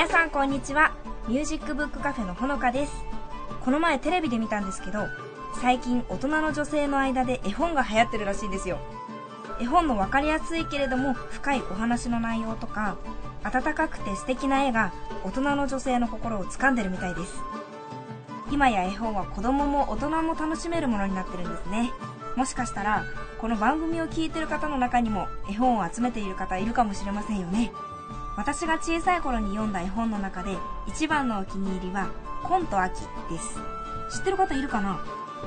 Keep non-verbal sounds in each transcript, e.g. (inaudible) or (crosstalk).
皆さんこんにちは。ミュージックブックカフェのほのかです。この前テレビで見たんですけど最近大人の女性の間で絵本が流行ってるらしいんですよ。絵本の分かりやすいけれども深いお話の内容とか温かくて素敵な絵が大人の女性の心を掴んでるみたいです。今や絵本は子供も大人も楽しめるものになってるんですね。もしかしたらこの番組を聞いてる方の中にも絵本を集めている方いるかもしれませんよね。私が小さい頃に読んだ絵本の中で一番のお気に入りは「コンと秋」です。知ってる方いるかな？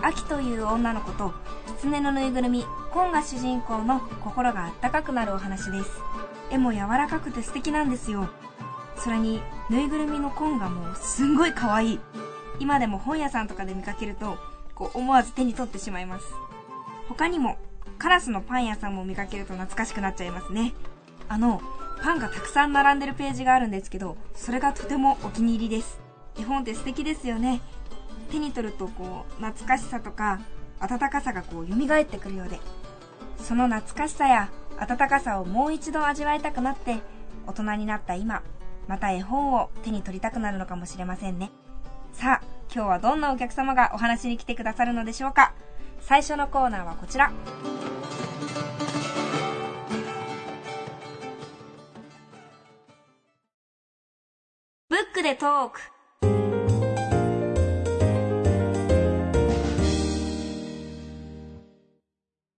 秋という女の子と狐のぬいぐるみコンが主人公の心があったかくなるお話です。絵も柔らかくて素敵なんですよ。それにぬいぐるみのコンがもうすんごい可愛い。今でも本屋さんとかで見かけるとこう思わず手に取ってしまいます。他にもカラスのパン屋さんも見かけると懐かしくなっちゃいますね。あのパンがたくさん並んでるページがあるんですけどそれがとてもお気に入りです。絵本って素敵ですよね。手に取るとこう懐かしさとか温かさがこう蘇ってくるようで。その懐かしさや温かさをもう一度味わいたくなって大人になった今また絵本を手に取りたくなるのかもしれませんね。さあ今日はどんなお客様がお話に来てくださるのでしょうか。最初のコーナーはこちら。クでトーク。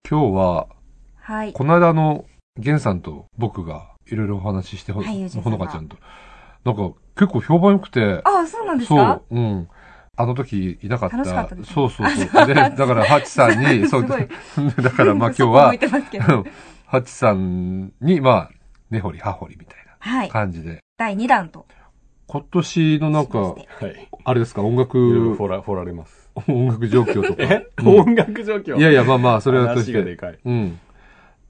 今日は、はい。この間の、ゲンさんと僕がいろいろお話ししてほ、はいほが。のかちゃんと。なんか、結構評判良くて、ああそうなんですそかう、うん。あの時いなかった。楽しかったですね。そうそうそう。で、(laughs) だから、ハチさんに、(laughs) そう、すごい。(laughs) だからまあ今日は向い、てますけど。ハチさんに、まあ、根掘り葉掘りみたいはない。感じで。第2弾と今年のなんかはい。あれですか、音いろいろ楽、掘ら、掘られます。音楽状況とか。え、うん音楽状況？いやいや、まあまあ、それはとしがでかい。うん。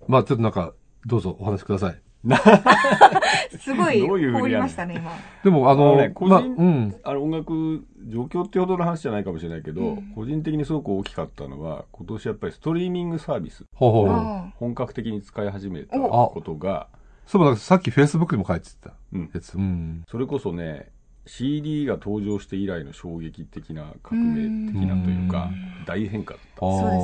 まあ、ちょっとなんか、どうぞお話しください。(laughs) すごいどういうふうにやるの放りましたね今でも、ああの、のね個人まあ、うん。あの音楽状況ってほどの話じゃないかもしれないけど、うん個人的にすごく大きかったのは、今年やっぱりストリーミングサービス、ほうほう。あ本格的に使い始めたおことが、そういえばなんかさっき Facebook にも書いてたうんやつ。うん。それこそね、CD が登場して以来の衝撃的な革命的なというか、大変化だった。そうで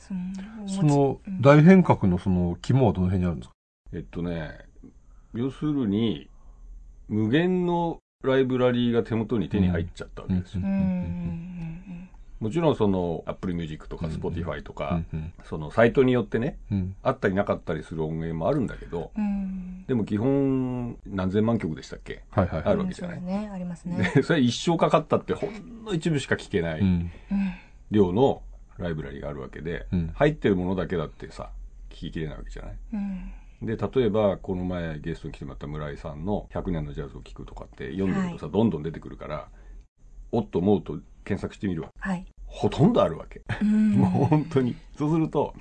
すよねあその大変革のその肝はどの辺にあるんですか？えっとね、要するに、無限のライブラリーが手元に手に入っちゃったわけですよ。うんうんもちろんその Apple Music とかうん Spotify とうか、んうん。そのサイトによってね、うん。あったりなかったりする音源もあるんだけど、うん。うんでも基本何千万曲でしたっけ？はいはい。はい。あるわけじゃない。そうですね。ありますね。でそれ一生かかったってほんの一部しか聞けない量のライブラリがあるわけで、うん。入ってるものだけだってさ、聞ききれないわけじゃない？うん。で、例えば、この前ゲストに来てもらった村井さんの100年のジャズを聴くとかって読んでるとさ、どんどん出てくるから、おっと思うと検索してみるわ。はいほとんどあるわけ。うんもう本当に。そうすると、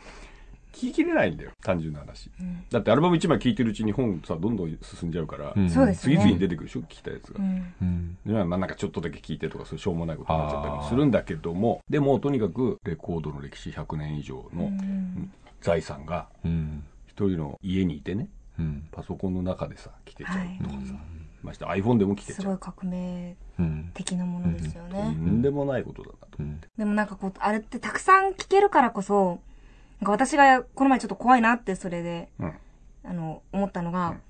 聞ききれないんだよ。単純な話。うんだってアルバム1枚聴いてるうちに本さ、どんどん進んじゃうから、うん次々に出てくるでしょ？聞きたやつがう。んなんかちょっとだけ聞いてとか、そういうしょうもないことになっちゃったりするんだけども、でもとにかくレコードの歴史100年以上うのん財産がうん。一人の家にいてね、うん。パソコンの中でさ、聞けちゃうとかはいさ、まして iPhone でも聞けちゃ。すごいう革命うん。的なものですよとねんでもないことだなと思って。でもなんかこうあれってたくさん聞けるからこそなんか私がこの前ちょっと怖いなってそれでうん。あの思ったのが、うん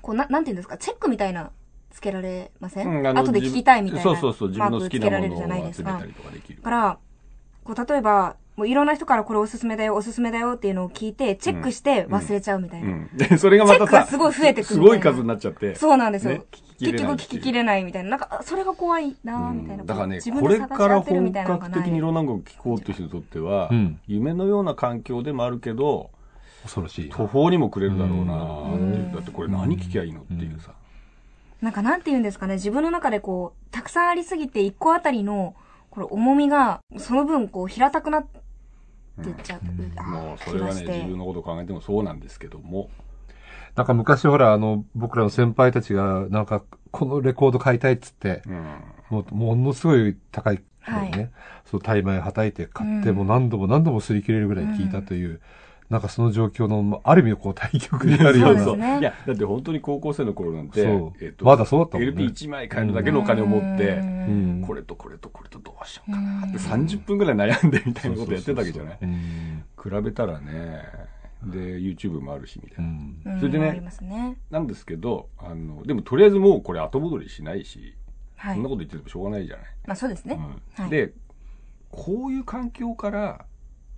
こうななんていうんですかチェックみたいなつけられません、うん後で聞きたいみたいなそうそうそう、自マ分の好きークつけられなものるじゃないですかを集めたりとかできるだ。からこう例えばもういろんな人からこれおすすめだよおすすめだよっていうのを聞いてチェックして忘れちゃうみたいな、うん。で、それがまたチェックがさ、すごい増えてくするみたいな。ごい数になっちゃって。そうなんですよ、ね聞ききれ結ない局聞ききれないみたいな。なんかあそれが怖いなうんみたいな、だからね、自分これから合ってるみたいなの本格的にいろんな音楽を聴こうという人にとっては、うん。夢のような環境でもあるけど、恐ろしい。途方にもくれるだろうなっていう。うんだってこれ何聞きゃいいのっていうさ、なんかなんて言うんですかね、自分の中でこう、たくさんありすぎて一個あたりの、これ重みが、その分こう平たくなってっちゃう、あもうそれはね自分のことを考えてもそうなんですけども。なんか昔ほら、あの、僕らの先輩たちが、なんか、このレコード買いたいっつって、うん。もう、ものすごい高いね、はい。そう、タイマーはたいて買って、うん。もう何度も何度も擦り切れるぐらい聞いたという、なんかその状況の、ある意味こう、対局になるような。そうですね。いやだって本当に高校生の頃なんてそう。えっとまだそうだったもんね。LP1 枚買えるだけのお金を持って、うん。これとこれとこれとどうしよううかなってん。30分ぐらい悩んでみたいなことやってたわけじゃない？うん比べたらねで YouTube もあるしみたいな、それでね。なんですけどあのでもとりあえずもうこれ後戻りしないし、はい。そんな。こと言っててもしょうがないじゃない、まあそうですね。でこういう環境から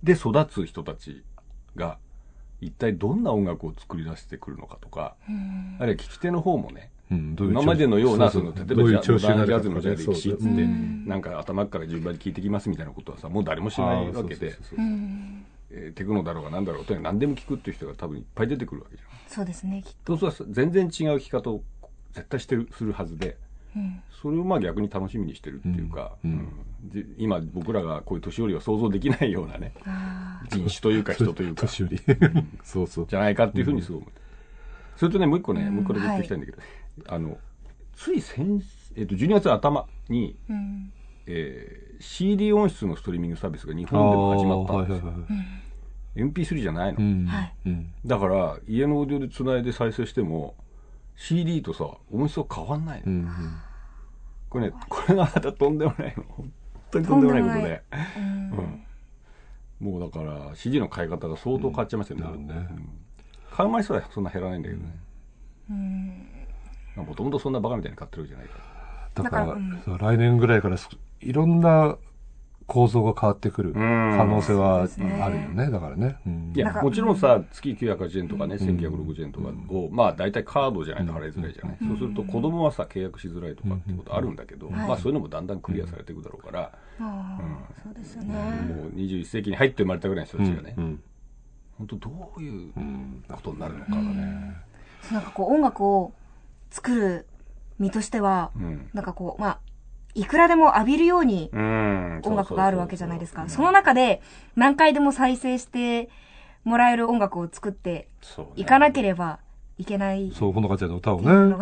で育つ人たちが一体どんな音楽を作り出してくるのかとかうんあるいは聞き手の方もねうんどういう今までのようなそそう。の例えばジャジャズのじゃあ歴史っつって、なんか頭から順番に聞いてきますみたいなことはさもう誰もしないわけでえーテクノだろうが何だろうがとにかく何でも聞くっていう人が多分いっぱい出てくるわけじゃん。そうですね、きっと。そうすると全然違う聞き方を絶対してるするはずでうんそれをまあ逆に楽しみにしてるっていうか、うん。うん。で今僕らがこういう年寄りは想像できないようなねあ人種というか人というか。年寄り。そうそう。じゃないかっていうふうにすごい思う、それとねもう一個ね、うん。もう一個だけ言っておきたいんだけど、あのつい先、えっと12月頭に、ーうん。えー CD 音質のストリーミングサービスが日本でも始まったんですよ、あーはいはいはい MP3 じゃないの、うん。だから家のオーディオでつないで再生しても CD とさ音質は変わんないの、うんこれねこれがまたとんでもないの。本当にとんでもないことで。うんもうだから CD の買い方が相当変わっちゃいましたよね,、買う枚数はそんな減らないんだけどね。うん。もともとそんなバカみたいに買ってるわけじゃないから。だから来年ぐらいからすいろんな構造が変わってくる可能性はあるよね。だからね。うん。いやもちろんさ月980円とかね、うん。1960円とかを、まあ大体カードじゃないと払いづらいじゃない、うん。そうすると子供はさ契約しづらいとかってことあるんだけど、うん。まあそういうのもだんだんクリアされていくだろうから、ああそうですよね。もう21世紀に入って生まれたぐらいの人たちがね、うん。本当どういううん。ことになるのかがね、なんかこう音楽を作る身としては、うん。なんかこう、まあ、いくらでも浴びるようにうん音楽があるわけじゃないですか。その中で何回でも再生してもらえる音楽を作っていかなければいけない。そう、ほのかちゃんの歌をね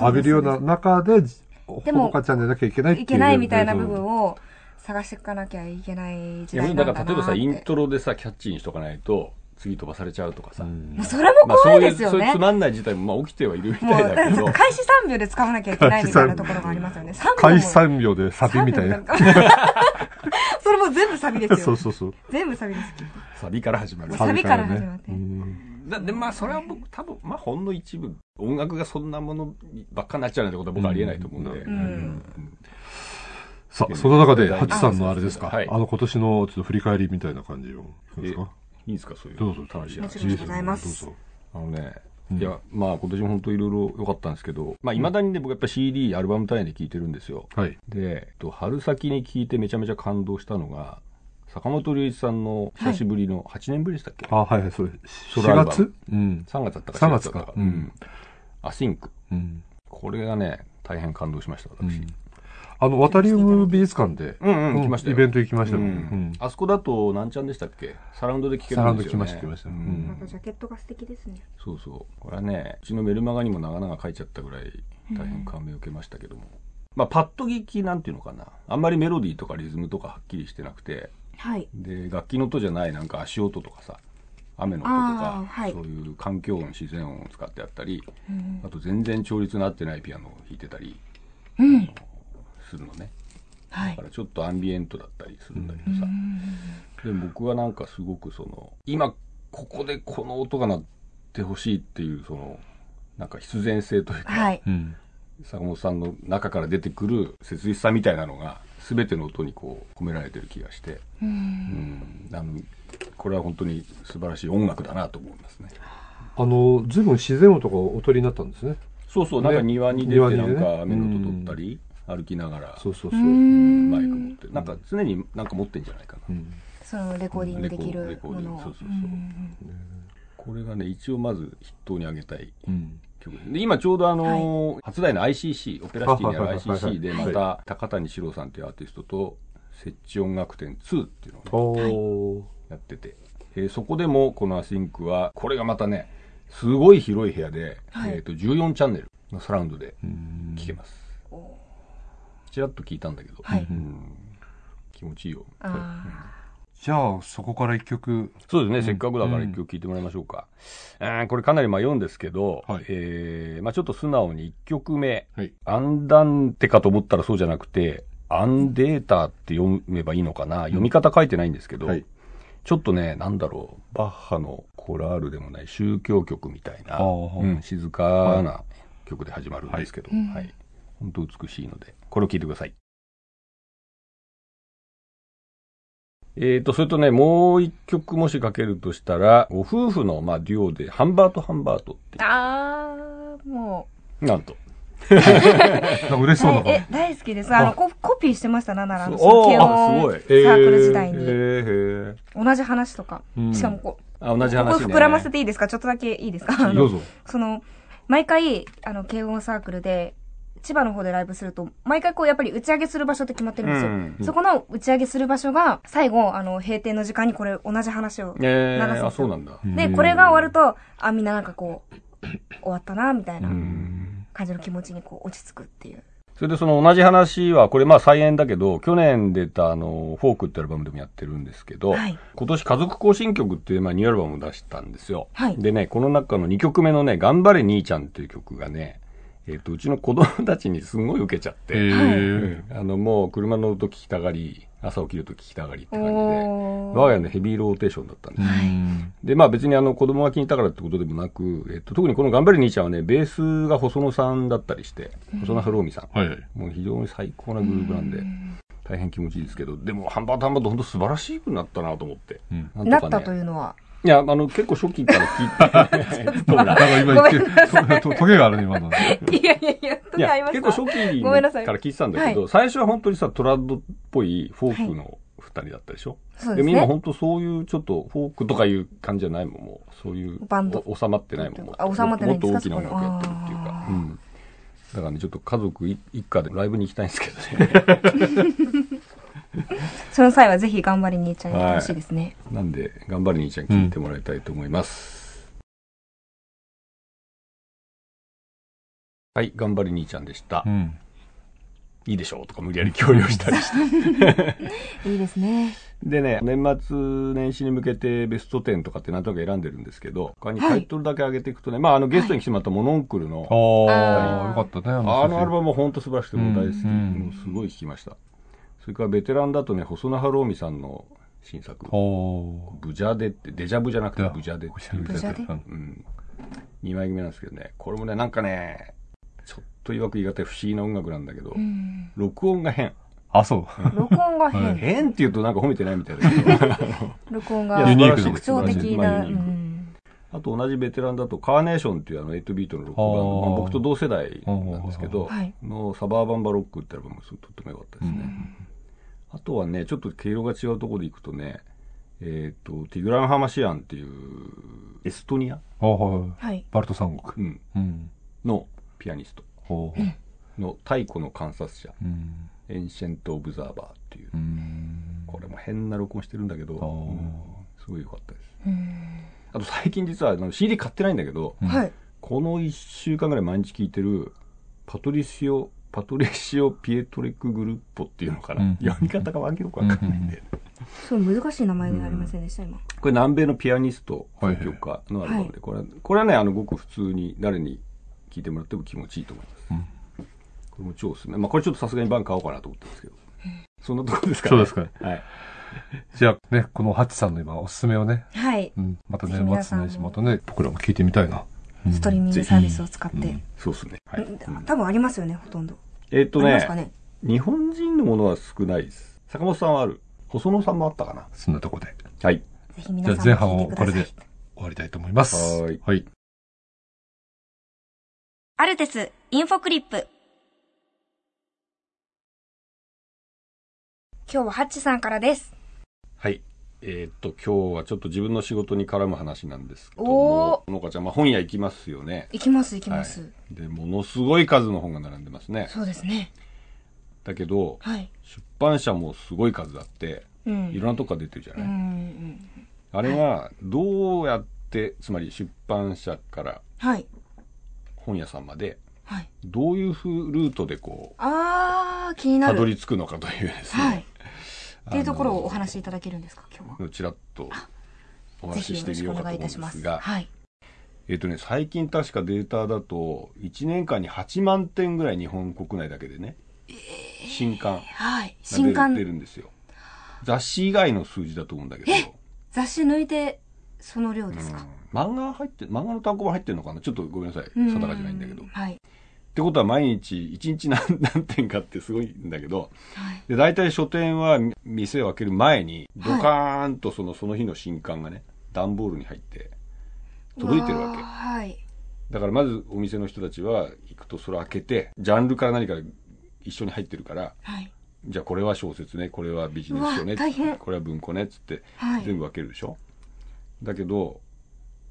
浴びるような中で、ほでものかちゃんでなきゃいけないっていう。いけないみたいな部を。分を探していかなきゃいけない時代なんだなって。だから例えばさイントロでさキャッチーにしとかないと次飛ばされちゃうとかさ、うんもうそれも怖いですよねそういうそういうつ。まんない事態もまあ起きてはいるみもう、たいだけど開始3秒で使わなきゃいけないみたいなところがありますよね。3秒も。開始3秒でサビみたいな。3秒か (laughs) それも全部サビですよ。そうそうそう。全部サビです。サビから始まるサビから始まってうんだでまあそれは僕多分まあほんの一部音楽がそんなものばっかになっちゃうなんてことは僕はありえないと思うんで、さあ、その中で、ハチさんのあれですか、はいあの今年のちょっと振り返りみたいな感じを。ですか？いいですかそういう。どうぞ、楽しい話。もちろんでございます。あのね、うん。いやまあ今年も本当いろいろ良かったんですけどまあいまだにね僕やっぱ CD アルバム単位で聴いてるんですよ。はい。で、えっと、春先に聴いてめちゃめちゃ感動したのが坂本龍一さんの久しぶりの、8年ぶりでしたっけ？あ、はいはい、それ。4ソロアルバム。月？うん。3月だったか3 4月かだったか、ううん。ん、アシンクうん。これがね大変感動しました私、あの、ワタリウム美術館で、うんうん、来ましたよ。イベント行きましたうん。あそこだと何ちゃんでしたっけ？サラウンドで聴けるサラウンドんですよね来ました来ました。ううん。んなんかジャケットが素敵ですね。そうそう。これはねうちのメルマガにも長々書いちゃったぐらい大変感銘を受けましたけども、まあパッと聞きなんていうのかな。あんまりメロディーとかリズムとかはっきりしてなくて。はい。で楽器の音じゃないなんか足音とかさ雨の音とあかー、はい。そういう環境音自然音を使ってやったりうん。あと全然調律の合ってないピアノを弾いてたり。うん。するのねはいだか。らちょっとアンビエントだったりするんだけどさ、で僕はなんかすごくその今ここでこの音が鳴ってほしいっていうそのなんか必然性というか、はい。うん。坂本さんの中から出てくる切実さみたいなのが全ての音にこう込められてる気がして、う。うんん、あのこれは本当に素晴らしい音楽だなと思いますね。あの、随分自然音とかお取りになったんですね。そうそう、ねなんか庭に出て庭にねなんか雨の音取ったり、歩きながらそうそうそうう。んマイク持ってなんか常になんか持ってんじゃないかな。うんそのレコーディングできるレコーディングものを。そうそうそううんここれがね、一応まず筆頭に挙げたいうん。曲で今ちょうどあのー初代の ICC、オペラシティにあるはいはいはいはい ICC で、はいまた、高谷史郎さんというアーティストと、設置音楽展2っていうのをね。やってて、えーそこでもこのアシンクは、これがまたね、すごい広い部屋で、はいえっ、と、14チャンネルのサラウンドでうん聴けます。おちらっと聞いたんだけど、はい。うん。気持ちいいよ。あじゃあ、そこから一曲。そうですね、せっかくだから一曲聴いてもらいましょうか。あーこれかなり迷うんですけど、はい。えーまあちょっと素直に一曲目、はい。アンダンテかと思ったらそうじゃなくて、アンデータって読めばいいのかな、読み方書いてないんですけど、はい。ちょっとね、なんだろう、バッハのコラールでもない宗教曲みたいな、うん、静かな曲で始まるんですけど、はい。はい。本当美しいので、これを聴いてください。えーと、それとね、もう一曲もしかけるとしたら、ご夫婦の、まあ、デュオで、ハンバート・ハンバートってーあー、もなんと。な嬉しう。そうなはい、大好きです。あの、ココピーしてました、なんなら、あの、おー慶応あすごい。サークル時代に。えーえー同じ話とか。うんしかもこう、あ、同じ話ね。ここ膨らませていいですか？ちょっとだけいいですか？あのどうぞ。その、毎回、あの、慶応サークルで、千葉の方でライブすると、毎回こう、やっぱり打ち上げする場所って決まってるんですよ。うんそこの打ち上げする場所が、最後、あの、閉店の時間にこれ、同じ話を。えー、流すんですよあ、そうなんだ。で、これが終わると、あ、みんななんかこう、終わったな、みたいなうん感じの気持ちにこう、落ち着くっていう。それでその同じ話は、これまあ再演だけど、去年出たあの、フォークってアルバムでもやってるんですけど、はい今年家族行進曲っていうまあニューアルバムを出したんですよ。はいでね、この中の2曲目のね、頑張れ兄ちゃんっていう曲がね、えっ、と、うちの子供たちにすごい受けちゃって、あの、もう車乗ると聴きたがり、朝起きると聴きたがりって感じで、我が家のヘビーローテーションだったんです。で、まあ別にあの子供が気に入ったからってことでもなく、えっと、特にこの頑張れ兄ちゃんはね、ベースが細野さんだったりして、細野晴臣さん。はいはい。もう非常に最高なグルーヴなんで、大変気持ちいいですけど、でもハンバートハンバート本当素晴らしくなったなと思って。うん。なんとかね。なったというのは？いや、あの、結構初期から聞いて、突っ込むななんか今言って、トゲがあるね、今の。いやいやいや、いや時ありました結構初期から聞いてたんだけど、最初は本当にさ、トラッドっぽいフォークの二人だったでしょ、そうですね。も今本当そういうちょっとフォークとかいう感じじゃないもん、もう。そういう。バンドお収まってないもん。あ収まってないもっと大きな音楽やってるっていうあか。ーうん。だからね、ちょっと家族一一家でライブに行きたいんですけどね。(laughs) その際はぜひ頑張り兄ちゃんにやってほしいですね。なんで、頑張れ兄ちゃん聞いてもらいたいと思います。はい、頑張れ兄ちゃんでした。うん。いいでしょうとか無理やり強要したりして。(laughs) いいですね。でね、年末年始に向けてベスト10とかってなんとなく選んでるんですけど、他にタイトルだけ上げていくとね、まああのゲストに来てもらったモノンクルの、ああ、あーよかったね。あのアルバム。ムも本当素晴らしくてもう大好き。うんもうすごい聴きました。それからベテランだとね、細野晴臣さんの新作。ブジャデって、デジャブじゃなくてブジャデっていうブジャデ？うんうん。2枚組なんですけどね、これもね、なんかね、ちょっと曰く言い難い不思議な音楽なんだけど、うん。録音が変。あ、そう。録音が変。変って言うとなんか褒めてないみたいだけど、(laughs) 録音がユニークな特徴的な。あと同じベテランだと、カーネーションっていうあの8ビートのロック僕と同世代なんですけど、はいのサバーバンバロックってアルバムがとっても良かったですね。あとはね、ちょっと毛色が違うところでいくとね、えっ、と、ティグラン・ハマシアンっていう、エストニア、あはい。はい。バルト三国。うん、うん。のピアニストほう。の太古の観察者、うん。エンシェント・オブザーバーっていう、うん。これも変な録音してるんだけど、うんすごい良かったです。うんあと最近実はあの CD 買ってないんだけど。この1週間ぐらい毎日聴いてる、パトリシオ、パトリシオ・ピエトリック・グルッポっていうのかな？うん読み方がわけよくわかんないんで。すごい難しい名前ではありませんでした、今。これ南米のピアニスト、はい作曲家のアルバムで、これは、これはね、あの、ごく普通に誰に聴いてもらっても気持ちいいと思います。うんこれも超おすすめ。まあ、これちょっとさすがにバン買おうかなと思ったんですけど。そんなとこですかそうですかはい。じゃあね、このハッチさんの今おすすめをね、はい。うん、また年末年始またね、僕らも聞いてみたいな。うんストリーミングサービスを使って。うんそうですね。はい。うん多分ありますよね、ほとんど。えっとねね？日本人のものは少ないです。坂本さんはある？細野さんもあったかな？そんなとこで。はい。ぜひじ皆さんゃあ前半も聞いてくださいをこれで。終わりたいと思います。はーいはい。アルテスインフォクリップ。今日はハッチさんからです。はい。えーっと、今日はちょっと自分の仕事に絡む話なんですけどおも、のかちゃん、まあ、本屋行きますよね。行きます行きます、はい。で、ものすごい数の本が並んでますね。そうですね。だけど、はい。出版社もすごい数あって、うん。いろんなとこから出てるじゃうない、んあれは、どうやって、つまり出版社からはい。本屋さんまで、はい。どういうふうルートでこあー気にう、なる。たどり着くのかというですね。はいっていうところをお話しいただけるんですか今日は？ちらっとおぜ話ししてみようかと思うんですが、はい。えっ、とね、最近確かデータだと、1年間に8万点ぐらい日本国内だけでね、新刊はい。が出新刊。る出るんですよ。雑誌以外の数字だと思うんだけど、雑誌抜いてその量ですか、うん。漫画入って、漫画の単行本入ってるのかな？ちょっとごめんなさい。うん。定かじゃないんだけど。っはいてことは毎日、1日何何点かってすごいんだけど、はい。で、大体書店は店を開ける前に、はい。ドカーンとその、その日の新刊がね、段ボールに入って、届いてるわけ。う。はい。だからまずお店の人たちは行くとそれ開けて、ジャンルから何か一緒に入ってるから、はい。じゃあこれは小説ね、これはビジネス書ねこれは文庫ねっつってはい。全部分けるでしょ。だけど、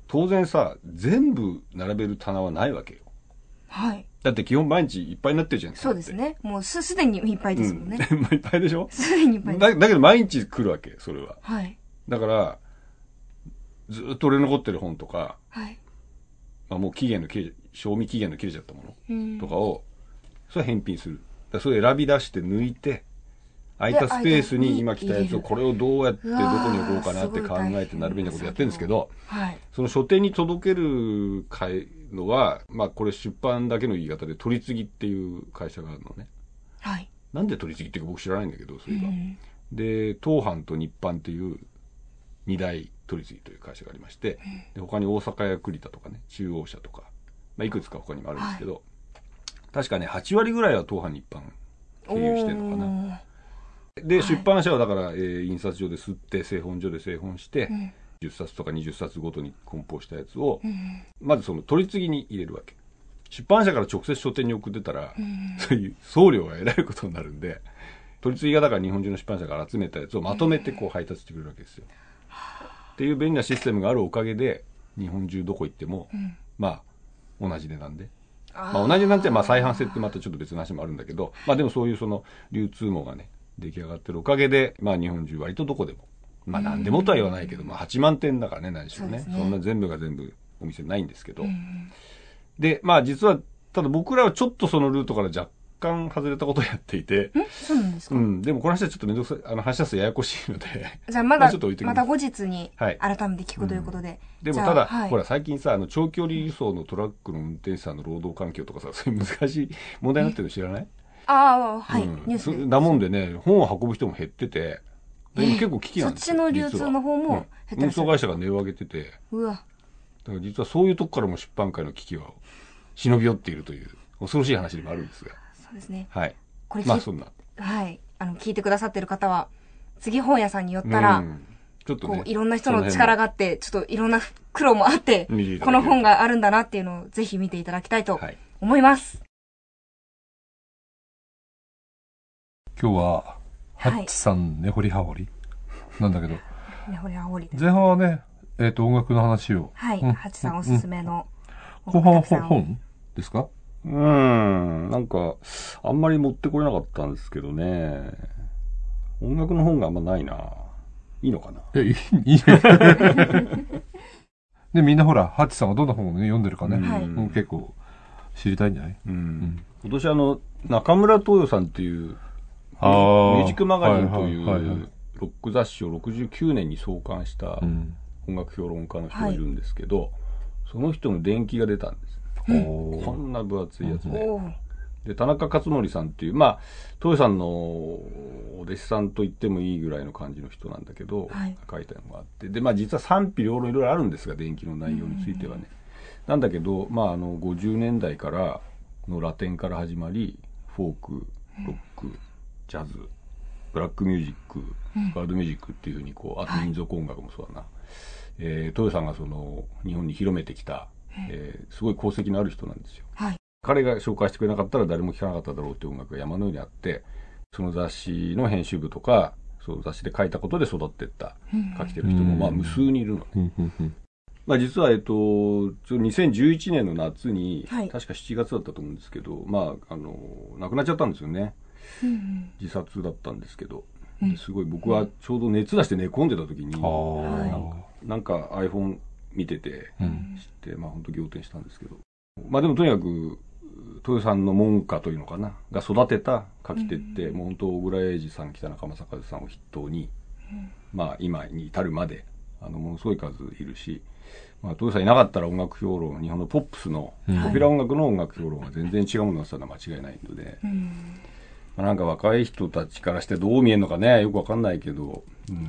当然さ、全部並べる棚はないわけよ。はいだって基本毎日いっぱいになってるじゃん。そうですねもうすすでにいっぱいですもんね、うん。(laughs) いっぱいでしょ？すでにいっぱいですだだけど毎日来るわけ、それは。はいだから、ずっと売れ残ってる本とか、はいまあ、もう期限の切れ、賞味期限の切れちゃったもの。うんとかを、それは返品する。だそれ選び出して抜いて、空いたスペースに今来たやつを、これをどうやってどこに置こうかなって考えてなるべきなことやってるんですけど、はい。その書店に届ける会のは、まあこれ出版だけの言い方で取り次ぎっていう会社があるのね。はい。なんで取り次ぎっていうか僕知らないんだけど、そうれは。んで、東販と日販っていう二大取り次ぎという会社がありまして、で他に大阪や栗田とかね、中央社とか、まあいくつか他にもあるんですけど、確かね、8割ぐらいは東販日販経由してるのかな。なで、はい出版社はだから、えー印刷所で吸って、製本所で製本して、うん10冊とか20冊ごとに梱包したやつを、うんまずその取り次ぎに入れるわけ。出版社から直接書店に送ってたら、うんそういう送料がえらいことになるんで、取り次ぎがだから日本中の出版社から集めたやつをまとめてこう配達してくれるわけですよ。っていう便利なシステムがあるおかげで、日本中どこ行っても、んまあ、同じ値段で。あまあ、同じ値段ってまあ再販性ってまたちょっと別の話もあるんだけど、まあでもそういうその流通網がね、出来上がってるおかげで、まあ日本中割とどこでも、まあ何でもとは言わないけど、まあ8万点だからね、何しろね。そんな全部が全部お店ないんですけど。うん。で、まあ実は、ただ僕らはちょっとそのルートから若干外れたことをやっていて、ん？そうなんですか、うん、でもこの話はちょっとめんどくさい、あの話し出すとややこしいので、(laughs) じゃあまだ (laughs) まあちょっと置いときまた後日にはい。改めて聞くということで、でもただ、はい。ほら最近さ、あの長距離輸送のトラックの運転手さんの労働環境とかさ、そういう難しい問題になってるの知らない？ああはい、うん。ニュースだもんでね、本を運ぶ人も減ってて、でえ結構危機なんですよ。そっちの流通の方も減ってうん運送会社が値を上げてて、だうわ。から実はそういうとこからも出版界の危機は忍び寄っているという恐ろしい話でもあるんですが。そうですね。はい。これまあそんな。はい。あの聞いてくださってる方は次本屋さんに寄ったら、うん。ちょっとねこう、いろんな人の力があって、ちょっといろんな苦労もあって、この本があるんだなっていうのをぜひ見ていただきたいとはい。思います。今日は、ハはいッチさん根掘り葉掘り？なんだけど、ね、ほりはほりです。前半はね、えっ、と、音楽の話を。はい、うんハチさんおすすめの。後半はたくさん本ですか？うん、なんか、あんまり持ってこれなかったんですけどね。音楽の本があんまないな。いいのかな？え、いい、いい。で、みんなほら、ハッチさんがどんな本をね、読んでるかね。はいうん結構、知りたいんじゃない？うん今年あの、中村東洋さんっていう、ミュージックマガジンといはいはいはいはうロック雑誌を69年に創刊したうん。音楽評論家の人がいるんですけど、その人の伝記が出たんです。こんな分厚いやつで。で、田中克則さんっていう、まあ、東洋さんのお弟子さんと言ってもいいぐらいの感じの人なんだけど、はい書いたのがあって、で、まあ実は賛否両論いろいろあるんですが、電気の内容についてはね。なんだけど、まああの、50年代からのラテンから始まり、フォーク、ロック、ジャズ、ブラックミュージック、ワールドミュージックっていうふうにこう、あと民族音楽もそうだな。えー、東洋さんがその、日本に広めてきた、えーすごい功績のある人なんですよ。はい。彼が紹介してくれなかったら誰も聴かなかっただろうっていう音楽が山のようにあって、その雑誌の編集部とか、そう雑誌で書いたことで育ってった書きてる人もまあ無数にいるのね。まあ実は、えっと、ちょ2011年の夏に、はい確か7月だったと思うんですけど、まあ、あの、亡くなっちゃったんですよね。うん自殺だったんですけど。ですごい僕はちょうど熱出して寝込んでた時に。なんか iPhone 見てて、うん。知って、まあ本当仰天したんですけど。まあでもとにかく、豊さんの門下というのかな、が育てた書き手って、もう本当小倉英二さん、北中正和さんを筆頭に、まあ今に至るまで、あの、ものすごい数いるし、まあ、豊さんいなかったら音楽評論、日本のポップスの、うんポピュラー音楽の音楽評論は全然違うものになってたのは間違いないので、うなんか若い人たちからしてどう見えるのかね、よくわかんないけど、うん、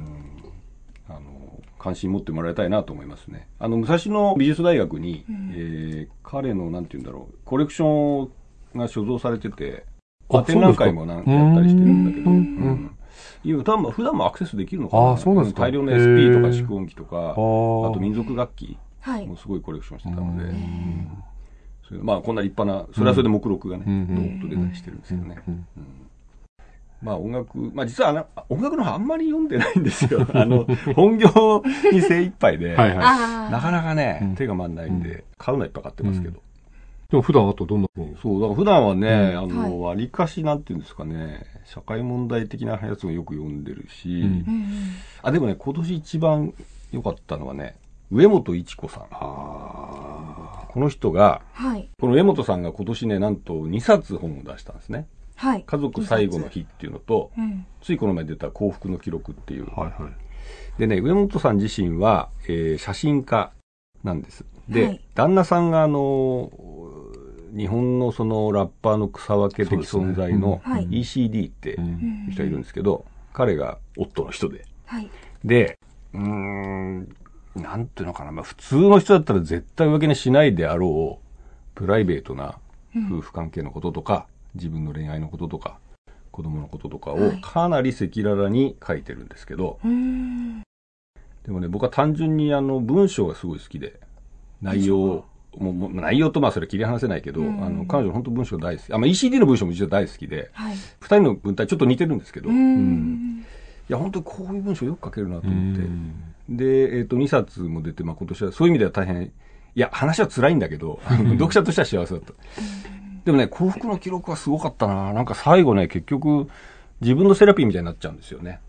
あの、関心持ってもらいたいなと思いますね。あの、武蔵野美術大学に、えー彼の、なんて言うんだろう、コレクションが所蔵されてて、あ展覧会もなんかやったりしてるんだけど、ううん。ん。今、多分普段もアクセスできるのかな。あそうなんですか。大量のへ SP とかー蓄音機とか、ああと民族楽器はい。もすごいコレクションしてたので、うんそれまあこんな立派な、それはそれで目録がね、うんドーンと出たりしてるんですよね。うんまあ音楽、まあ実はあの音楽の方あんまり読んでないんですよ。(laughs) あの、本業に精一杯で、はいはい。あなかなかね、うん。手が回んないんで、買うのはいっぱい買ってますけど。でも普段あとどんな本そう、だから普段はね、うん。あの、わりかしなんていうんですかね、社会問題的なやつもよく読んでるし、あ、でもね、今年一番良かったのはね、上本一子さん。あこの人が、はいこの上本さんが今年ね、なんと2冊本を出したんですね。はい家族最後の日っていうのと、うんついこの前出た幸福の記録っていう。あ。はいはい。でね、上本さん自身は、えー写真家なんです。で、はい旦那さんがあの、日本のそのラッパーの草分け的存在の ECD って人がいるんですけど、彼が夫の人で。はいで、うーん、なんていうのかな、まあ普通の人だったら絶対浮気にしないであろう、プライベートな夫婦関係のこととか、自分の恋愛のこととか、子供のこととかをはい。かなり赤裸々に書いてるんですけど、うんでもね、僕は単純にあの文章がすごい好きで、内容を、もう内容とまあそれ切り離せないけど、うん。あの彼女本当文章大好き。あ、まあ ECD の文章も実は大好きで、はい。二人の文体ちょっと似てるんですけど、ううん。ん。いや本当にこういう文章よく書けるなとう思って、んで、えっ、と、2冊も出て、まあ、今年は、そういう意味では大変、いや、話は辛いんだけど、(laughs) 読者としては幸せだった。でもね、幸福の記録はすごかったな。なんか最後ね、結局、自分のセラピーみたいになっちゃうんですよね。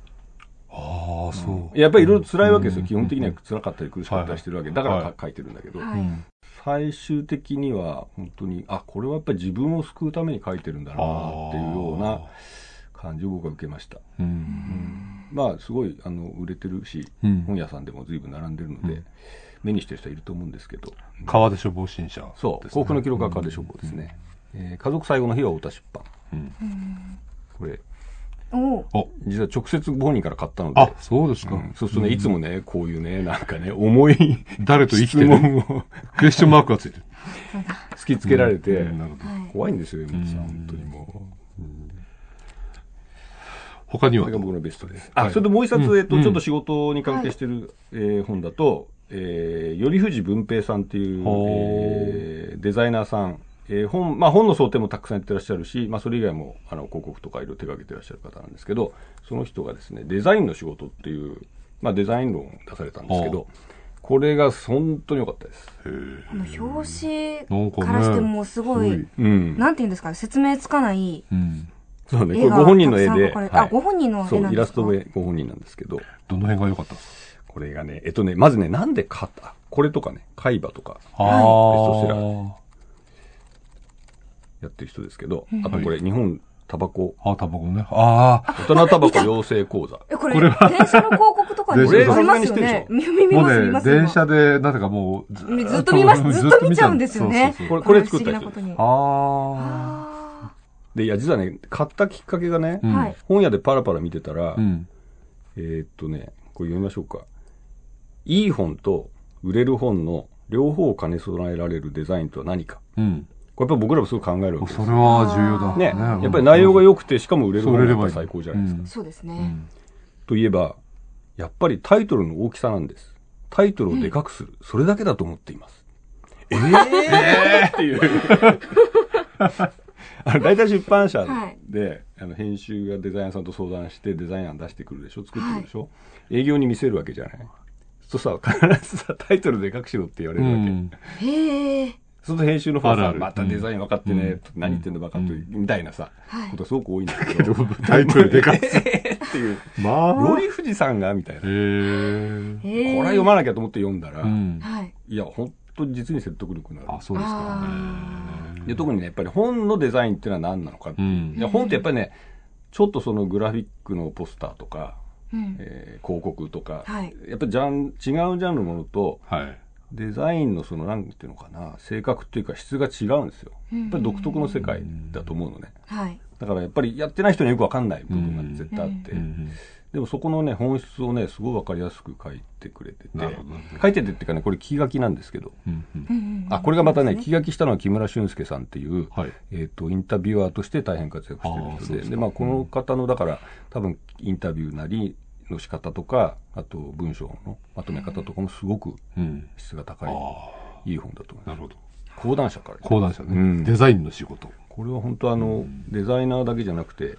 ああ、そう。やっぱりいろいろ辛いわけですよ。うん基本的には辛かったり苦しかったりしてるわけ。だからはいか書いてるんだけど、はいうん最終的には、本当に、あ、これはやっぱり自分を救うために書いてるんだな、っていうような感じを僕は受けました。うん。まあ、すごい、あの、売れてるし、うん。本屋さんでも随分並んでるので、うん。目にしてる人はいると思うんですけど、川出処方新社。そう、幸福の記録は川出書庫ですね。えー家族最後の日は太田出版。うん。これ、お。お、実は直接ご本人から買ったので、あ、そうですか。うん。そうするとね、いつもね、こういうね、なんかね、重い誰と生きて質る問を。クエスチョンマークがついてる。(laughs) 突きつけられて、うん。怖いんですよ、山本さん、うん。本当にもう。他には？これが僕のベストです。あ、はい。それでもう一冊、うん。えっと、ちょっと仕事に関係してる、えー本だと、えー、頼藤文平さんっていう、えーデザイナーさん、えー本、まあ本の想定もたくさんやってらっしゃるし、まあそれ以外も、あの、広告とかいろいろ手掛けてらっしゃる方なんですけど、その人がですね、デザインの仕事っていう、まあデザイン論を出されたんですけど、これが本当に良かったです。の表紙からしてもすごい、すうん。なんていうんですかね、説明つかないうん。そうね、これご本人の絵で、たくさん描かれてあ、ご本人のそう、イラス絵なんですか？トの絵ご本人なんですけど、どの辺が良かったですか？これがね、えっとね、まずね、なんで買った？これとかね、海馬とか。ベストセラーやってる人ですけど、あとこれ、日本タバコ、あ、タバコね。ああ。大人タバコ養成講座。(laughs) え、これ、これは電車の広告とかに電車ありますよね？こ見ます、見。電車で、なぜかもう、ずずっと見ます？ずっと見ちゃうんですよねこれ、これ作った人です。不思議なことに。ああで、いや、実はね、買ったきっかけがねうんはい。本屋でパラパラ見てたらあ。う、ん。えーっとね、これ読みましょうか。いい本と売れる本の両方を兼ね備えられるデザインとは何か。うん。これやっぱ僕らもすごい考えるわけですそれは重要だ。ね、やっぱり内容が良くて、しかも売れる本が最高じゃないですか。ーそうですね。うんといえば、やっぱりタイトルの大きさなんです。タイトルをでかくする。それだけだと思っています。え (laughs) えー、っていう。(laughs) 大体出版社はい。で、あの編集がデザイナーさんと相談してデザイン案出してくるでしょ？作ってくるでしょ、営業に見せるわけじゃない？そうするとさ必ずさタイトルでかくしろって言われうるわけ、ん。へえ。そうすると編集の方はあるある。さまたデザイン分かってね、うん。何言ってんの分かってる、みたいなさ、はい。ことがすごく多いんだけど。タイトルでかく。(laughs) すっていう。まあ。頼藤さんがみたいな、へえ。こ。れは読まなきゃと思って読んだら、うん。はい。いや本当に実に説得力のある。あ、そうですか。あ。で特にねやっぱり本のデザインっていうのは何なのかっていう、うん。本ってやっぱりねちょっとそのグラフィックのポスターとか、うん。えー広告とか、はい。やっぱりジャン違うジャンルのものとはい。デザインのそのなんていうのかな性格っていうか質が違うんですよ。やっぱり独特の世界だと思うのね。はい。だからやっぱりやってない人にはよくわかんない部分が絶対あって、うんでもそこのね本質をねすごいわかりやすく書いてくれてて。なるほど。書いててっていうかねこれ気書きなんですけど。うんうん。あこれがまたね気書きしたのは木村俊介さんっていう、はい。えー、とインタビュアーとして大変活躍してる人で。ですかでまあ、この方のだから多分インタビューなりの仕方とかあと文章のまとめ方とかもすごくうん。質が高あいあ。いい本だと思います。なるほど。講談社から講談社ね、うん。デザインの仕事。これは本当あの、デザイナーだけじゃなくて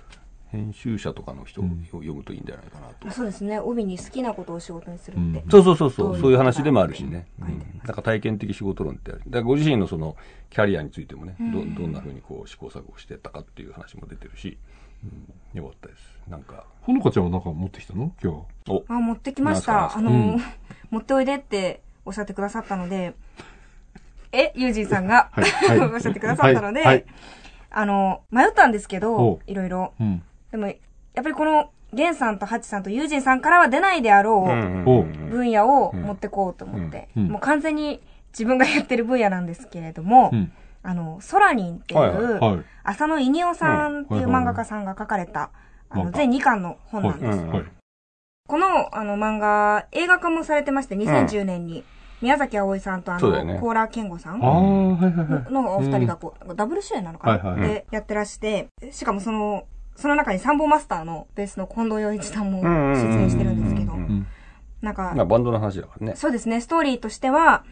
編集者とかの人を読むといいんじゃないかなと、そうですね。帯に好きなことを仕事にするって。そうそうそうそどういううそういう話でもあるしね、うん。なんか体験的仕事論ってある。だからご自身のそのキャリアについてもね、どどんなふうにこう試行錯誤してったかっていう話も出てるし、うん、よかったです。なんか。ほのかちゃんはなんか持ってきたの？今日。お。あ、持ってきました。あの、うん。持っておいでっておっしゃってくださったので、え、ユージンさんが、はい。はい。(laughs) おっしゃってくださったので、はい。はい。あの、迷ったんですけおど、いろいろ。うん。でも、やっぱりこの、ゲンさんとハチさんとユージンさんからは出ないであろう、お分野を持ってこうと思って、もう完全に自分がやってる分野なんですけれども、うん。あの、ソラニンっていう。浅野稲夫さんっていう漫画家さんが書かれた、あの、全2巻の本なんです。この、あの、漫画、映画化もされてまして、2010年に、宮崎あおいさんとあの、コーラ健吾さん。のお二人がこう、ダブル主演なのかな、で、やってらして、しかもその、その中にサンボマスターのベースの近藤洋一さんも出演してるんですけど。なんか、まあバンドの話だからねそうですね、ストーリーとしては、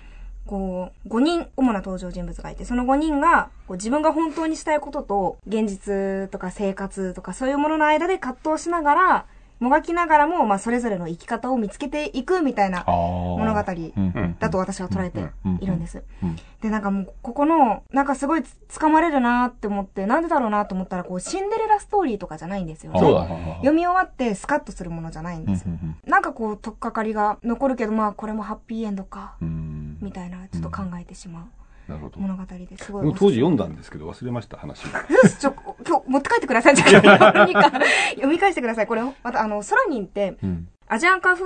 こう、5人主な登場人物がいて、その5人が、こう自分が本当にしたいことと、現実とか生活とかそういうものの間で葛藤しながら、もがきながらも、まあ、それぞれの生き方を見つけていくみたいな物物語うん。だと私は捉えて。いるん。です。うん。で、なんかもう、ここの、なんかすごいつ掴まれるなって思って、なんでだろうなと思ったら、こう、シンデレラストーリーとかじゃないんですよ。ね。そう。だね読み終わってスカッとするものじゃないんですよ。なんかこう、とっかかりが残るけど、まあ、これもハッピーエンドか、うん。みたいな、ちょっと考えてしまう。物語ですごい。僕当時読んだんですけど忘れました話がよし、(laughs) ちょ、今日持って帰ってください。じゃあ何か (laughs) 読み返してください。これ、また、あの、ソラニンって、うん。アジアンカフ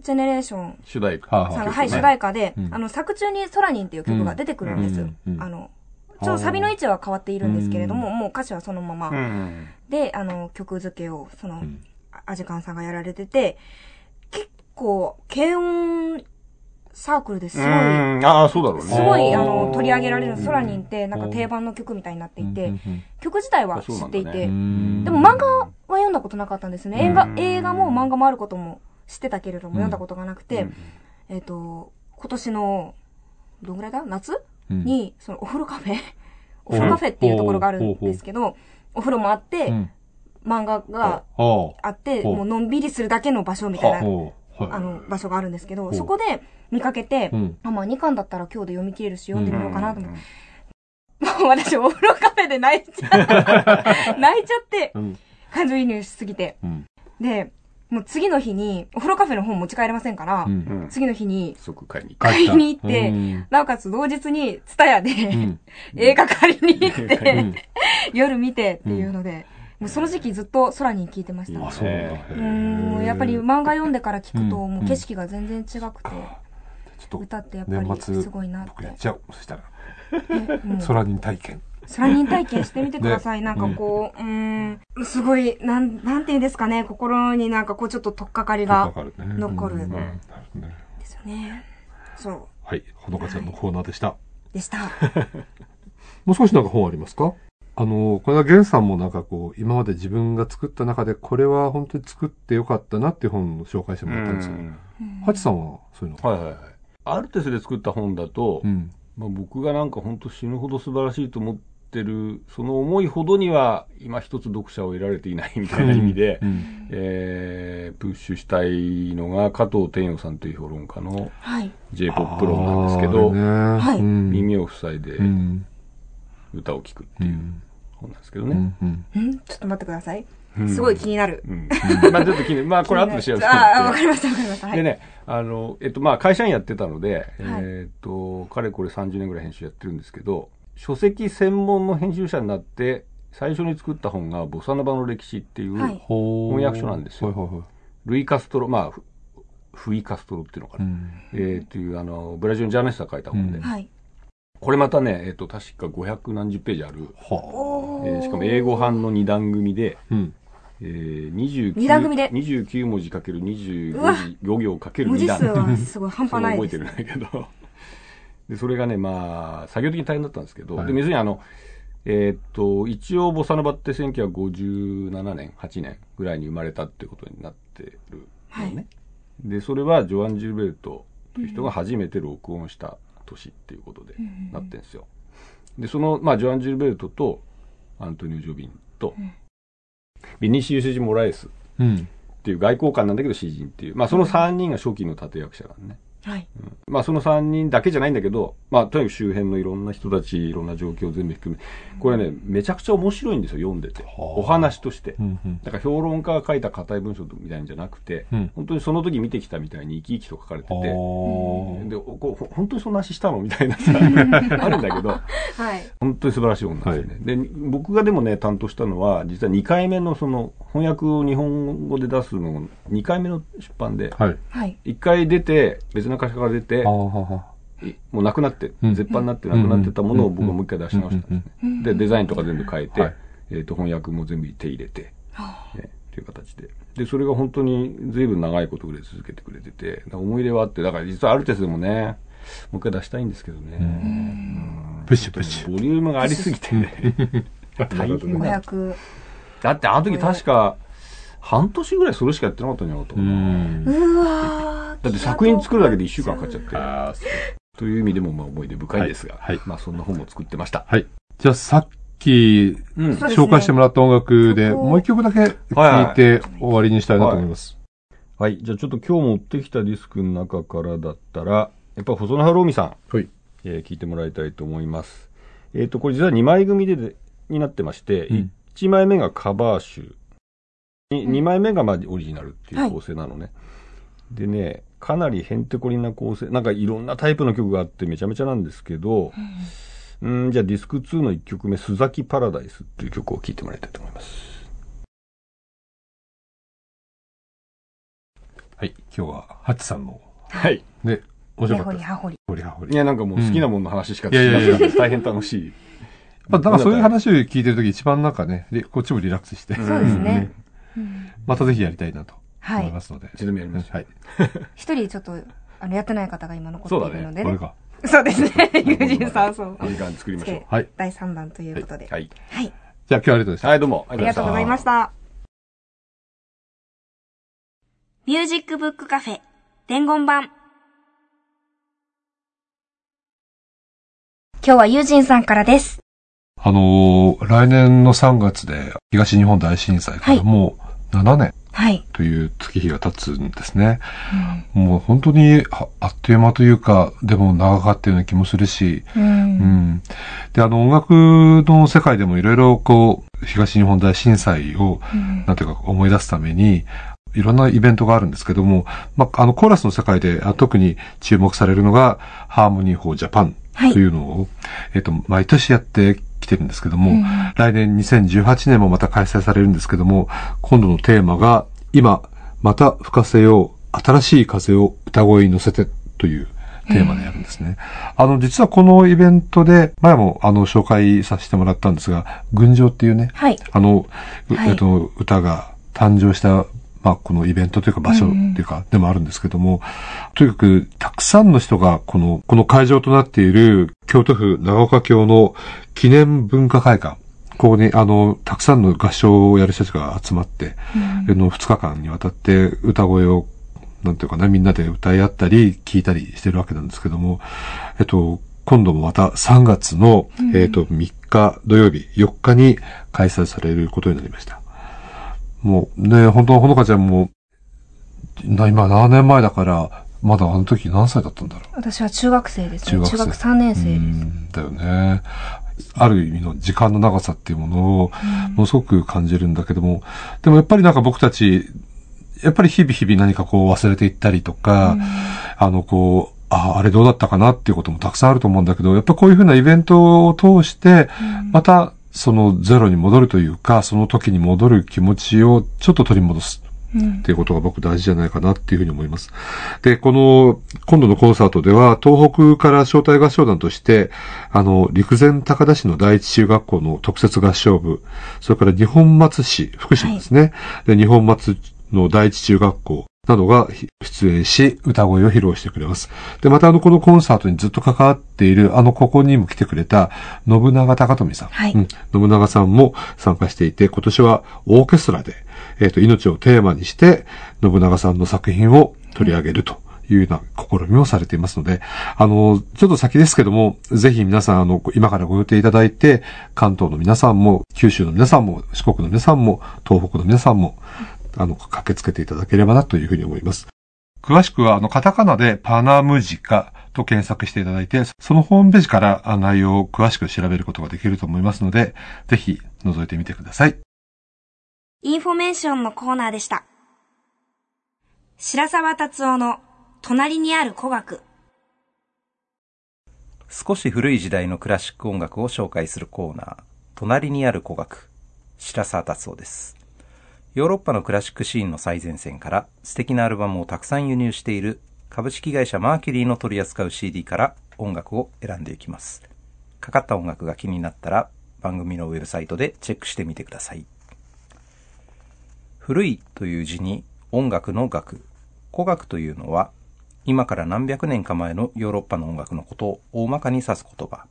ジェネレーション主題歌はあさんが、はい、主題歌で、うんあの、作中にソラニンっていう曲が出てくるんです。うんうんあの、ちょっとサビの位置は変わっているんですけれども、うもう歌詞はそのまま。うんで、あの、曲付けを、その、アジカンさんがやられてて、結構、軽音サークルです。ごい、うん。ああそうだろうね。すごい、あの、取り上げられるソラニンって、なんか定番の曲みたいになっていて、曲自体は知っていて、ででも漫画は読んだことなかったんですね。映画う、ん。映画も漫画もあることも知ってたけれども、うん。読んだことがなくて、うん。えっ、と、今年の、どんぐらいだ？夏？うん。に、そのお風呂カフェ (laughs) お風呂カフェっていうところがあるんですけど、お風呂もあって、うん。漫画がああって、もうのんびりするだけの場所みたいあ。な。あの、場所があるんですけど、そこで見かけて、うんあ、まあ2巻だったら今日で読み切れるし読んでみようかなと思って、うん (laughs) もう私お風呂カフェで泣いちゃって、(laughs) 泣いちゃって、うん。感情移入しすぎて。うん。で、もう次の日に、お風呂カフェの本持ち帰れませんから、うん。うん次の日に、即買いに買いに行ってうんなおかつ同日に、ツタヤで、うん。(laughs) 映画借りに行っうてん、夜見てっていうので、もうその時期ずっと空に聞いてました。あ、そうなんだ。やっぱり漫画読んでから聞くと、うんもう景色が全然違くて、ちょっと歌ってやっぱりすごいなって。僕やっちゃおう。そしたら、空人体験。空人体験してみてください。なんかこう、うーん、すごい、なん、なんていうんですかね、心になんかこうちょっととっかかりが。残るうんなるほどねですよね。そう、はい。ほのかちゃんのコーナーでした。でした。(laughs) もう少しなんか本ありますか？あの、これはゲンさんもなんかこう、今まで自分が作った中で、これは本当に作ってよかったなっていう本を紹介してもらったんですよ。ハチさんはそういうの。は？いはいはい。アルテスで作った本だと、うん。まあ、僕がなんか本当死ぬほど素晴らしいと思ってる、その思いほどには今一つ読者を得られていないみたいな意味で、うん。えープッシュしたいのが加藤天陽さんという評論家のはい。J-POP 論なんですけど、はい。耳を塞いでうん。歌を聴くっていう。うん本なんですけどね。うんうん。ん？ちょっと待ってください。うん。すごい気になる。うん。(laughs) まあちょっと気にまあこれ後で調べてもああわ。かりましたわかりました。はい。でね、あの、えっと、まあ、会社員やってたので、はい。えっと、かれこれ30年ぐらい編集やってるんですけど、書籍専門の編集者になって、最初に作った本が、ボサノバの歴史っていう、翻訳書なんですよ。ルイ・カストロ、まあ、フフイ・カストロっていうのかな、うん。えーっていう、あの、ブラジルのジャーナリストが書いた本で、うん。はいこれまたね、えっと、確か500何十ページある、はおーえーしかも英語版の2段組で、あうん。えー、29, 二段組で。29文字かけるうわ。25行行かける2段。文字数はすごい半端ないです。覚えてるんだけど。(laughs) で、それがね、まあ、作業的に大変だったんですけど、はい。で、別にあの、えーっと、一応、ボサノバって1957年、8年ぐらいに生まれたってことになってるのね。で、それはジョアン・ジルベルトという人が初めて録音した年っていうことでなってるんですよ。で、その、まあ、ジョアン・ジルベルトと、アントニオ・ジョビンと、ビニシウス・ジ・モラエスうんっていう外交官なんだけど詩人っていう、まあ、その3人が初期の立役者なんね。はい。まあその3人だけじゃないんだけど、まあとにかく周辺のいろんな人たち、いろんな状況を全部含め、これね、めちゃくちゃ面白いんですよ、読んでて。はあ。お話として。うんうん。だから評論家が書いた硬い文章みたいなんじゃなくて、うん。本当にその時見てきたみたいに生き生きと書かれてて、で、おこうほ本当にそんな話したのみたいなさ、(laughs) あるんだけど、はい。本当に素晴らしい本なんですよね。で、僕がでもね、担当したのは、実は2回目のその、翻訳を日本語で出すの、2回目の出版で、はい。はい。1回出て、別の会社から出てもうなくなって、うん絶版になってなくなってたものを僕はもう一回出し直したんですね。うんで、デザインとか全部変えて、はいえっ、と、翻訳も全部手入れて、はね、っていう形で。で、それが本当に随分長いこと売れ続けてくれてて、思い入れはあって、だから実はアルテスでもね、もう一回出したいんですけどね。プッシュプッシュボリュームがありすぎてね。大変だ。500だってあの時確か、半年ぐらいそれしかやってなかったんじゃなかったかうな。んうわーだって作品作るだけで1週間かかっちゃって。あーそうという意味でもまあ思い出深いですが、はいはいまあそんな本も作ってました。はいじゃあさっきうん紹介してもらった音楽で、もう一曲だけ聴いて終わりにしたいなと思います。はい。じゃあちょっと今日持ってきたディスクの中からだったら、やっぱ細野晴臣さん、はい。えー聞いてもらいたいと思います。えっ、と、これ実は2枚組ででになってまして、うん1枚目がカバー集、に2枚目がまあオリジナルっていう構成なのね。でね、かなりへんてこりんな構成、なんかいろんなタイプの曲があってめちゃめちゃなんですけど、うん、じゃあディスク2の1曲目、須崎パラダイスっていう曲を聴いてもらいたいと思います。はい。今日は、ハッチさんの、はい。ね、面白根かったです。掘り葉掘りほりはほり。いや、なんかもう好きなものの話しかうんいやいやいやて大変楽しい。(laughs) まあ、だからそういう話を聞いてるとき一番なんかね、でこっちもリラックスして、そうですねまたぜひやりたいなとはい思いますので。一度目やりますはい。(laughs) 一人ちょっとあのやってない方が今残っているのでねこれか。そうですね (laughs) 友人さんそういい時間作りましょう。はい。第3弾ということではい。はいじゃあ今日はありがとうございました。はい、どうも。あありがとうございましたミュージックブックカフェ伝言版今日はユージンさんからですあのー来年の3月で東日本大震災からもう7年はい、という月日が経つんですね。もう本当にああっという間というか、でも長かったような気もするし、うん。うん。で、あの音楽の世界でもいろいろこう、東日本大震災を、なんていうか思い出すために、いろんなイベントがあるんですけども、まあ、あのコーラスの世界であ特に注目されるのが、 Harmony for Japan はい。というのを、えっと、毎年やってきてるんですけども、うん。来年2018年もまた開催されるんですけども、今度のテーマが、今、また吹かせよう、新しい風を歌声に乗せてというテーマでやるんですね。あの、実はこのイベントで、前もあの、紹介させてもらったんですが、群青っていうね、はい。あの、うはい。えっと、歌が誕生した、まあ、このイベントというか場所っていうか、でもあるんですけども、とにかく、たくさんの人が、この、この会場となっている、京都府長岡京の記念文化会館、ここに、あの、たくさんの合唱をやる人たちが集まって、あの、2日間にわたって歌声を、なんていうかな、みんなで歌い合ったり、聞いたりしてるわけなんですけども、えっと、今度もまた3月の、えっ、と、3日土曜日、4日に開催されることになりました。もうね、本当ほのかちゃんも、な今7年前だから、まだあの時何歳だったんだろう？私は中学生ですね。中学生中学3年生うです。んだよね。ある意味の時間の長さっていうものを、ものすごく感じるんだけども、でもやっぱりなんか僕たち、やっぱり日々日々何かこう忘れていったりとか、あのこう、ああ、あれどうだったかなっていうこともたくさんあると思うんだけど、やっぱこういうふうなイベントを通して、またそのゼロに戻るというか、その時に戻る気持ちをちょっと取り戻す。っていうことが僕大事じゃないかなっていうふうに思います。で、この、今度のコンサートでは、東北から招待合唱団として、あの、陸前高田市の第一中学校の特設合唱部、それから日本松市、福島ですね。で、日本松の第一中学校などが出演し、歌声を披露してくれます。で、またあの、このコンサートにずっと関わっている、あの、ここにも来てくれた、信長高富さん。はいうん信長さんも参加していて、今年はオーケストラで、えっ、と、命をテーマにして、信長さんの作品を取り上げると。いうような試みをされていますので、あの、ちょっと先ですけども、ぜひ皆さん、あの、今からご予定いただいて、関東の皆さんも、九州の皆さんも、四国の皆さんも、東北の皆さんも、あの、駆けつけていただければなというふうに思います。詳しくは、あの、カタカナでパナムジカと検索していただいて、そのホームページからあ内容を詳しく調べることができると思いますので、ぜひ覗いてみてください。インフォメーションのコーナーでした。白沢達夫の隣にある古学。少し古い時代のクラシック音楽を紹介するコーナー、隣にある古学、白沢達夫です。ヨーロッパのクラシックシーンの最前線から素敵なアルバムをたくさん輸入している株式会社マーキュリーの取り扱う CD から音楽を選んでいきます。かかった音楽が気になったら番組のウェブサイトでチェックしてみてください。古いという字に音楽の楽。古楽というのは今から何百年か前のヨーロッパの音楽のことを大まかに指す言葉。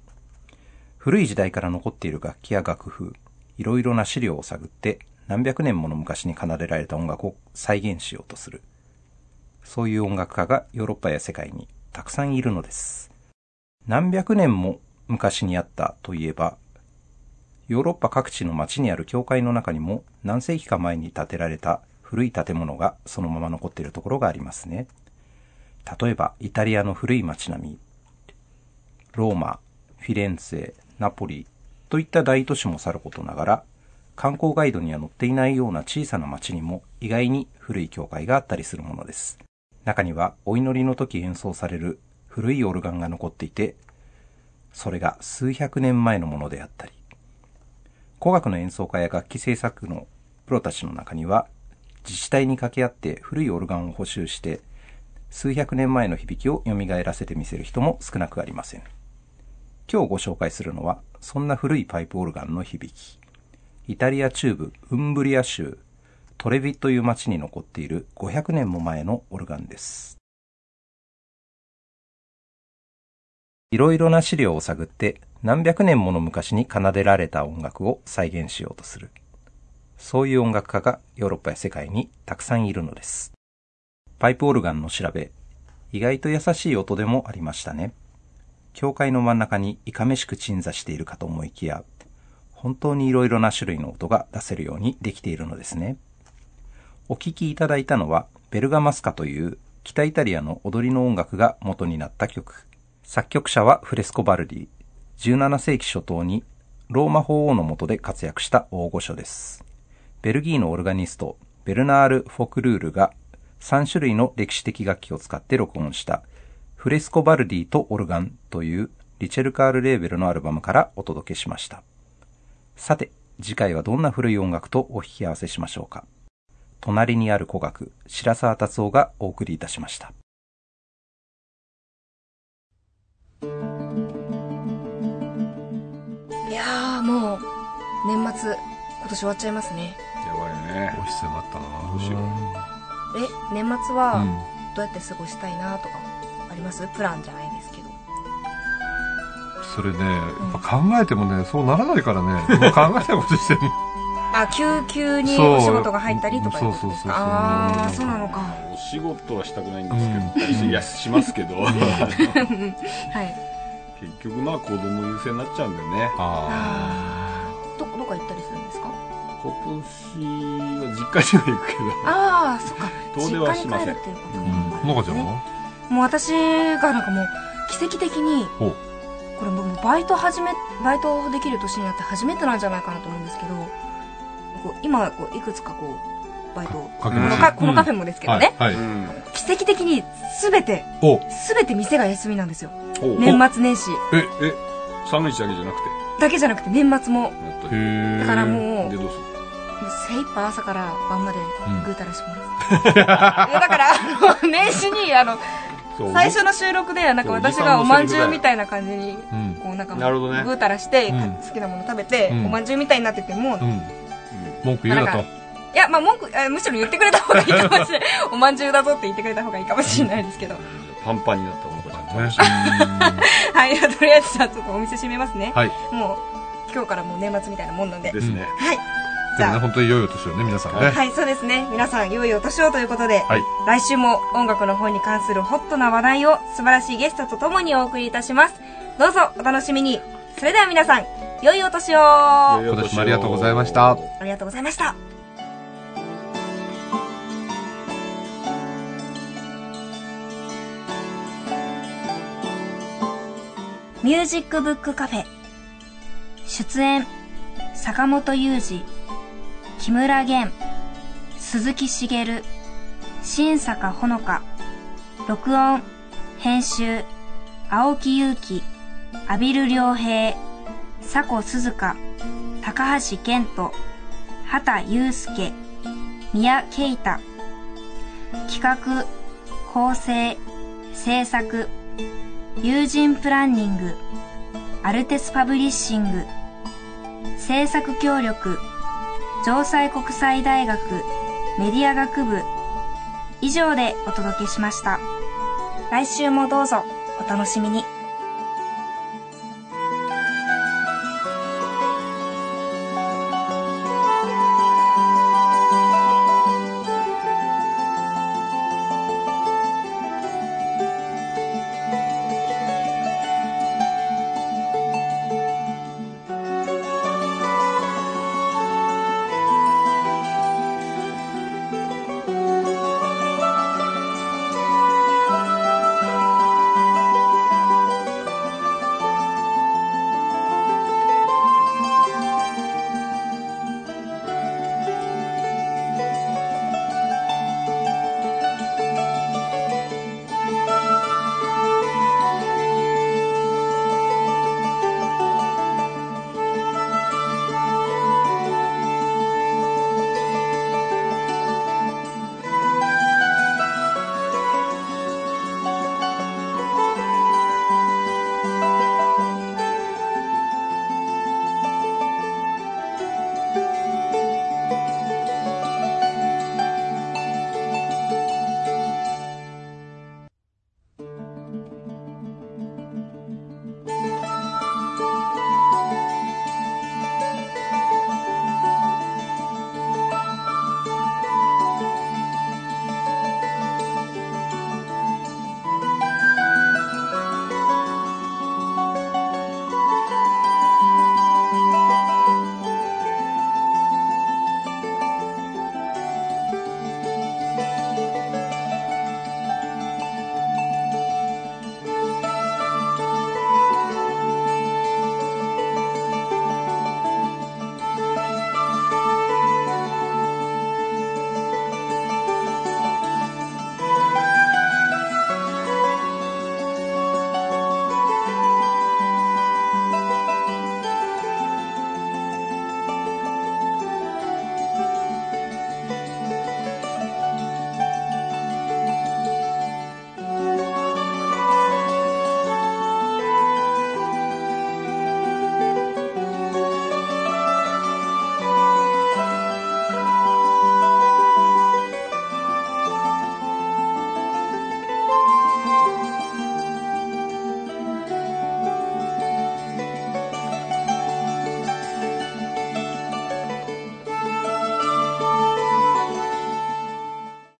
古い時代から残っている楽器や楽譜、いろいろな資料を探って何百年もの昔に奏でられた音楽を再現しようとする。そういう音楽家がヨーロッパや世界にたくさんいるのです。何百年も昔にあったといえば、ヨーロッパ各地の街にある教会の中にも何世紀か前に建てられた古い建物がそのまま残っているところがありますね。例えばイタリアの古い街並み、ローマ、フィレンツェ、ナポリといった大都市もさることながら、観光ガイドには載っていないような小さな町にも意外に古い教会があったりするものです。中にはお祈りの時演奏される古いオルガンが残っていて、それが数百年前のものであったり、古楽の演奏家や楽器制作のプロたちの中には、自治体に掛け合って古いオルガンを補修して、数百年前の響きを蘇らせてみせる人も少なくありません。今日ご紹介するのは、そんな古いパイプオルガンの響き。イタリア中部ウンブリア州トレビという町に残っている500年も前のオルガンです。いろいろな資料を探って何百年もの昔に奏でられた音楽を再現しようとする。そういう音楽家がヨーロッパや世界にたくさんいるのです。パイプオルガンの調べ、意外と優しい音でもありましたね。教会の真ん中にいかめしく鎮座しているかと思いきや、本当にいろいろな種類の音が出せるようにできているのですね。お聴きいただいたのは、ベルガマスカという北イタリアの踊りの音楽が元になった曲。作曲者はフレスコ・バルディ。17世紀初頭にローマ法王の下で活躍した大御所です。ベルギーのオルガニスト、ベルナール・フォクルールが3種類の歴史的楽器を使って録音したフレスコ・バルディとオルガンというリチェルカール・レーベルのアルバムからお届けしました。さて、次回はどんな古い音楽とお引き合わせしましょうか。隣にある古楽、白沢達夫がお送りいたしました。いやーもう、年末、今年終わっちゃいますね。やばいねお日迫ったなどうしよえ、年末はどうやって過ごしたいなとかあります？プランじゃない？それね、やっぱ考えてもね、そうならないからね、(laughs) 今考えたことしてるの。あ、急急にお仕事が入ったりとかそうそうそうそう。かあー、そうなのか。お仕事はしたくないんですけど、いやしますけど。(laughs) はい。結局まあ子供優先になっちゃうんだよね。ああー。どどこ行ったりするんですか？今年は実家には行くけど。ああそっか。遠出はしません。のかちゃんはもう私がなんかもう奇跡的にほう。これもうバイト始めバイトできる年になって初めてなんじゃないかなと思うんですけどこう今こういくつかこうバイトをこのかこのカフェもですけどね、はい。はい。うん奇跡的に全てお、全て店が休みなんですよ。お。年末年始。え、え寒い日だけじゃなくて？だけじゃなくて年末も。だからもうでどうする？精一杯朝から晩までうんぐうたらします、(laughs) いやだからあの (laughs) 年始にあの最初の収録でなんか私がおまんじゅうみたいな感じにうん。こうなんかなるほどね。ぐうたらして、うん。好きなもの食べて、うん。おまんじゅうみたいになってても。文句言うなと。やまあ文句あむしろ言ってくれた方がいいかもしれない。(laughs) おまんじゅうだぞって言ってくれた方がいいかもしれないですけど、パンパンになったお子ちゃんね (laughs) はいとりあえずじゃあちょっとお店閉めますね、はい。もう今日からもう年末みたいなもんなんで。ですね。はいじでもね、本当に良いお年をね、皆さんね。はい、そうですね。皆さん、良いお年をということで、はい。来週も音楽の方に関するホットな話題を素晴らしいゲストとともにお送りいたします。どうぞお楽しみに。それでは皆さん、良いお年を今年もありがとうございましたりがとうございました。ミュージックブックカフェ出演坂本雄二木村玄鈴木茂新坂ほのか録音編集青木祐希阿比留良平佐古鈴鹿高橋健人畑祐介宮慶太企画構成制作友人プランニングアルテスパブリッシング制作協力城西国際大学メディア学部。以上でお届けしました。来週もどうぞお楽しみに。